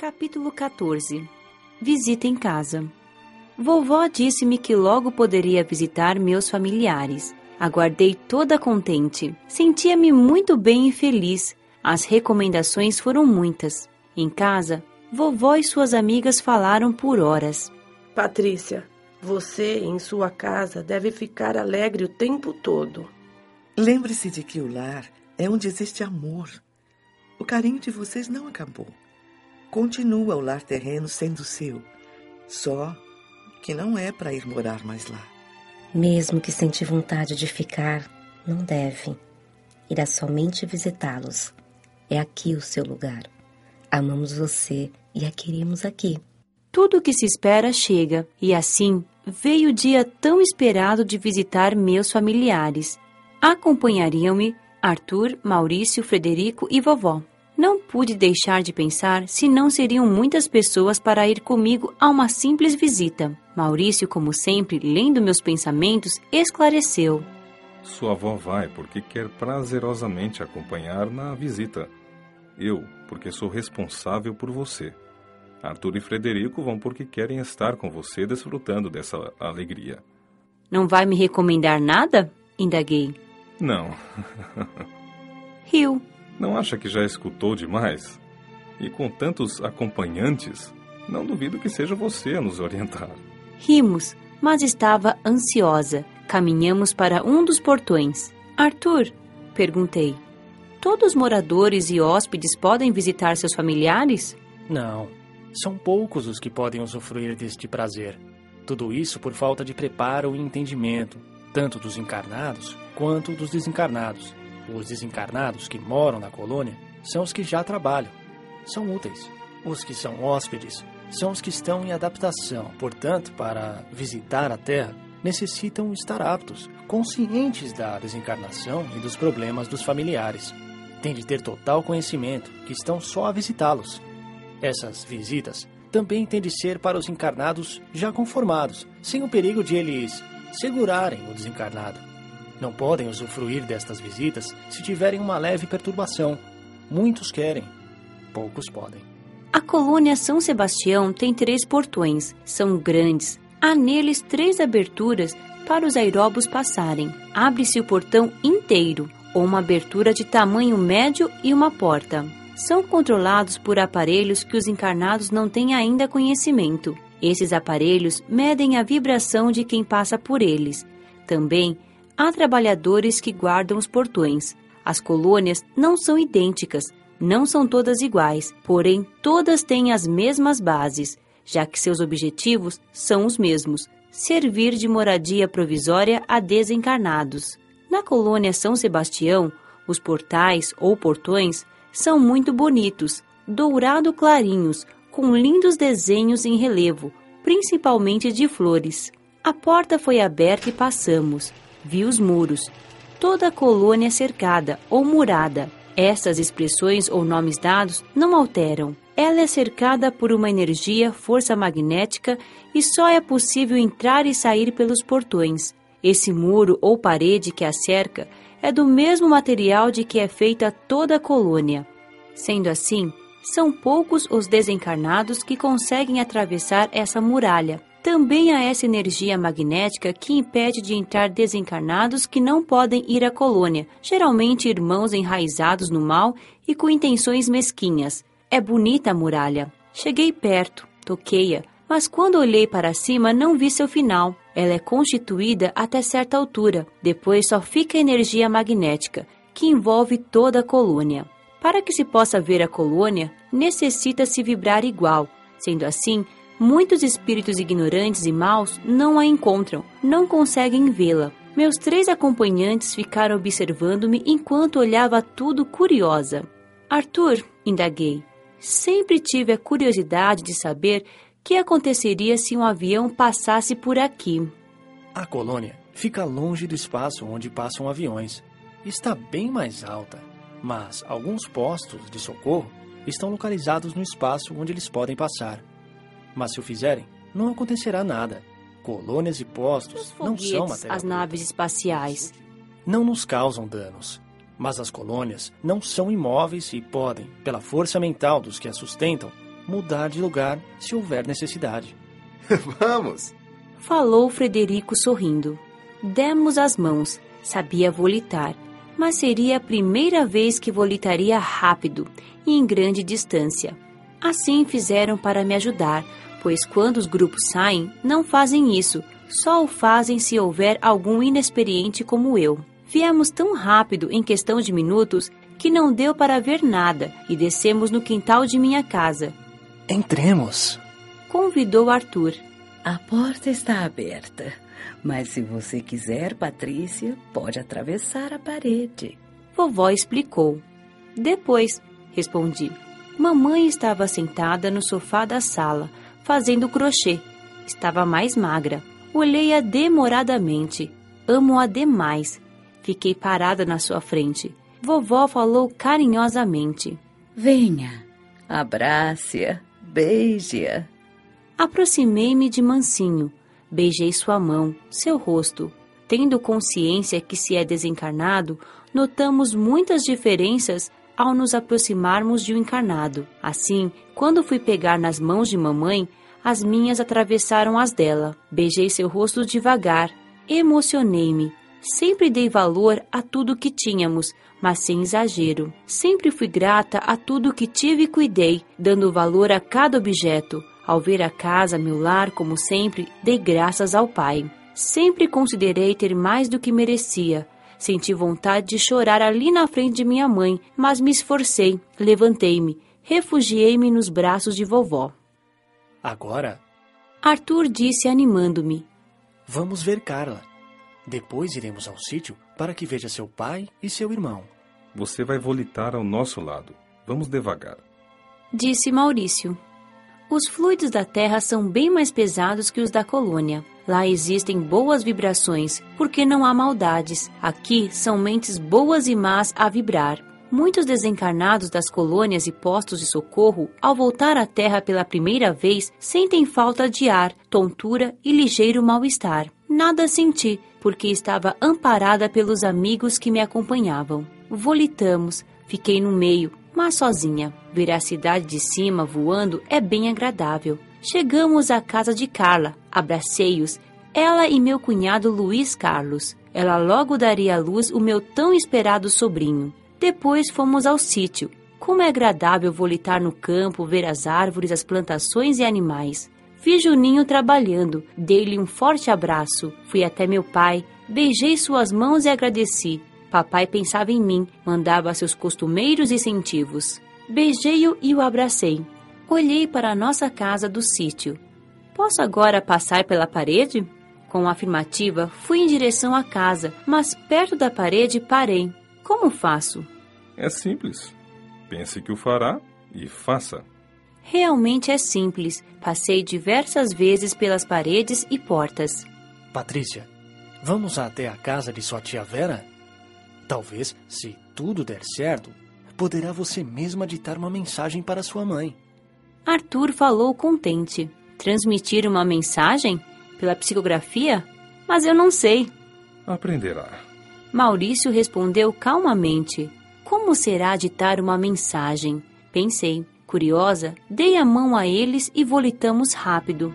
Capítulo 14 Visita em casa. Vovó disse-me que logo poderia visitar meus familiares. Aguardei toda contente. Sentia-me muito bem e feliz. As recomendações foram muitas. Em casa, vovó e suas amigas falaram por horas. Patrícia, você em sua casa deve ficar alegre o tempo todo. Lembre-se de que o lar é onde existe amor. O carinho de vocês não acabou. Continua o lar terreno sendo seu. Só que não é para ir morar mais lá. Mesmo que sentir vontade de ficar, não deve. Irá somente visitá-los. É aqui o seu lugar. Amamos você e a queremos aqui. Tudo o que se espera chega, e assim veio o dia tão esperado de visitar meus familiares. Acompanhariam-me Arthur, Maurício, Frederico e vovó. Não pude deixar de pensar se não seriam muitas pessoas para ir comigo a uma simples visita. Maurício, como sempre, lendo meus pensamentos, esclareceu. Sua avó vai porque quer prazerosamente acompanhar na visita. Eu, porque sou responsável por você. Arthur e Frederico vão porque querem estar com você desfrutando dessa alegria. Não vai me recomendar nada? Indaguei. Não. Riu. Não acha que já escutou demais? E com tantos acompanhantes, não duvido que seja você a nos orientar. Rimos, mas estava ansiosa. Caminhamos para um dos portões. Arthur, perguntei. Todos os moradores e hóspedes podem visitar seus familiares? Não. São poucos os que podem usufruir deste prazer. Tudo isso por falta de preparo e entendimento, tanto dos encarnados quanto dos desencarnados. Os desencarnados que moram na colônia são os que já trabalham, são úteis. Os que são hóspedes são os que estão em adaptação, portanto, para visitar a Terra, necessitam estar aptos, conscientes da desencarnação e dos problemas dos familiares. Têm de ter total conhecimento que estão só a visitá-los. Essas visitas também têm de ser para os encarnados já conformados, sem o perigo de eles segurarem o desencarnado. Não podem usufruir destas visitas se tiverem uma leve perturbação. Muitos querem, poucos podem. A colônia São Sebastião tem três portões, são grandes. Há neles três aberturas para os aeróbos passarem. Abre-se o portão inteiro, ou uma abertura de tamanho médio e uma porta. São controlados por aparelhos que os encarnados não têm ainda conhecimento. Esses aparelhos medem a vibração de quem passa por eles. Também há trabalhadores que guardam os portões. As colônias não são idênticas, não são todas iguais, porém todas têm as mesmas bases, já que seus objetivos são os mesmos: servir de moradia provisória a desencarnados. Na colônia São Sebastião, os portais ou portões são muito bonitos, dourado clarinhos, com lindos desenhos em relevo, principalmente de flores. A porta foi aberta e passamos vi os muros. Toda a colônia cercada ou murada. Essas expressões ou nomes dados não alteram. Ela é cercada por uma energia, força magnética e só é possível entrar e sair pelos portões. Esse muro ou parede que a cerca é do mesmo material de que é feita toda a colônia. Sendo assim, são poucos os desencarnados que conseguem atravessar essa muralha. Também há essa energia magnética que impede de entrar desencarnados que não podem ir à colônia, geralmente irmãos enraizados no mal e com intenções mesquinhas. É bonita a muralha. Cheguei perto, toquei-a, mas quando olhei para cima não vi seu final. Ela é constituída até certa altura, depois só fica a energia magnética, que envolve toda a colônia. Para que se possa ver a colônia, necessita-se vibrar igual. Sendo assim, Muitos espíritos ignorantes e maus não a encontram, não conseguem vê-la. Meus três acompanhantes ficaram observando-me enquanto olhava tudo curiosa. Arthur, indaguei, sempre tive a curiosidade de saber que aconteceria se um avião passasse por aqui. A colônia fica longe do espaço onde passam aviões. Está bem mais alta, mas alguns postos de socorro estão localizados no espaço onde eles podem passar. Mas se o fizerem, não acontecerá nada. Colônias e postos não são matéria as naves espaciais. Não nos causam danos. Mas as colônias não são imóveis e podem, pela força mental dos que as sustentam, mudar de lugar se houver necessidade. Vamos! Falou Frederico sorrindo. Demos as mãos. Sabia volitar, mas seria a primeira vez que volitaria rápido e em grande distância. Assim fizeram para me ajudar, pois quando os grupos saem, não fazem isso, só o fazem se houver algum inexperiente como eu. Viemos tão rápido, em questão de minutos, que não deu para ver nada e descemos no quintal de minha casa. Entremos! Convidou Arthur. A porta está aberta, mas se você quiser, Patrícia, pode atravessar a parede. Vovó explicou. Depois, respondi. Mamãe estava sentada no sofá da sala, fazendo crochê. Estava mais magra. Olhei-a demoradamente. Amo-a demais. Fiquei parada na sua frente. Vovó falou carinhosamente. Venha, abrace-a, beije-a. Aproximei-me de mansinho, beijei sua mão, seu rosto. Tendo consciência que se é desencarnado, notamos muitas diferenças ao nos aproximarmos de um encarnado. Assim, quando fui pegar nas mãos de mamãe, as minhas atravessaram as dela. Beijei seu rosto devagar, emocionei-me. Sempre dei valor a tudo que tínhamos, mas sem exagero. Sempre fui grata a tudo que tive e cuidei, dando valor a cada objeto. Ao ver a casa, meu lar, como sempre, dei graças ao Pai. Sempre considerei ter mais do que merecia. Senti vontade de chorar ali na frente de minha mãe, mas me esforcei, levantei-me, refugiei-me nos braços de vovó. Agora, Arthur disse animando-me. vamos ver Carla. Depois iremos ao sítio para que veja seu pai e seu irmão. Você vai volitar ao nosso lado. Vamos devagar. Disse Maurício. Os fluidos da Terra são bem mais pesados que os da colônia. Lá existem boas vibrações, porque não há maldades. Aqui são mentes boas e más a vibrar. Muitos desencarnados das colônias e postos de socorro, ao voltar à Terra pela primeira vez, sentem falta de ar, tontura e ligeiro mal-estar. Nada senti, porque estava amparada pelos amigos que me acompanhavam. Volitamos, fiquei no meio, mas sozinha. Ver a cidade de cima voando é bem agradável. Chegamos à casa de Carla, abracei-os, ela e meu cunhado Luiz Carlos. Ela logo daria à luz o meu tão esperado sobrinho. Depois fomos ao sítio. Como é agradável volitar no campo, ver as árvores, as plantações e animais. Vi Juninho trabalhando, dei-lhe um forte abraço. Fui até meu pai, beijei suas mãos e agradeci. Papai pensava em mim, mandava seus costumeiros incentivos. Beijei-o e o abracei. Olhei para a nossa casa do sítio. Posso agora passar pela parede? Com afirmativa, fui em direção à casa, mas perto da parede parei. Como faço? É simples. Pense que o fará e faça. Realmente é simples. Passei diversas vezes pelas paredes e portas. Patrícia, vamos até a casa de sua tia Vera? Talvez, se tudo der certo, poderá você mesma ditar uma mensagem para sua mãe. Arthur falou contente. Transmitir uma mensagem? Pela psicografia? Mas eu não sei. Aprenderá. Maurício respondeu calmamente. Como será ditar uma mensagem? Pensei. Curiosa, dei a mão a eles e volitamos rápido.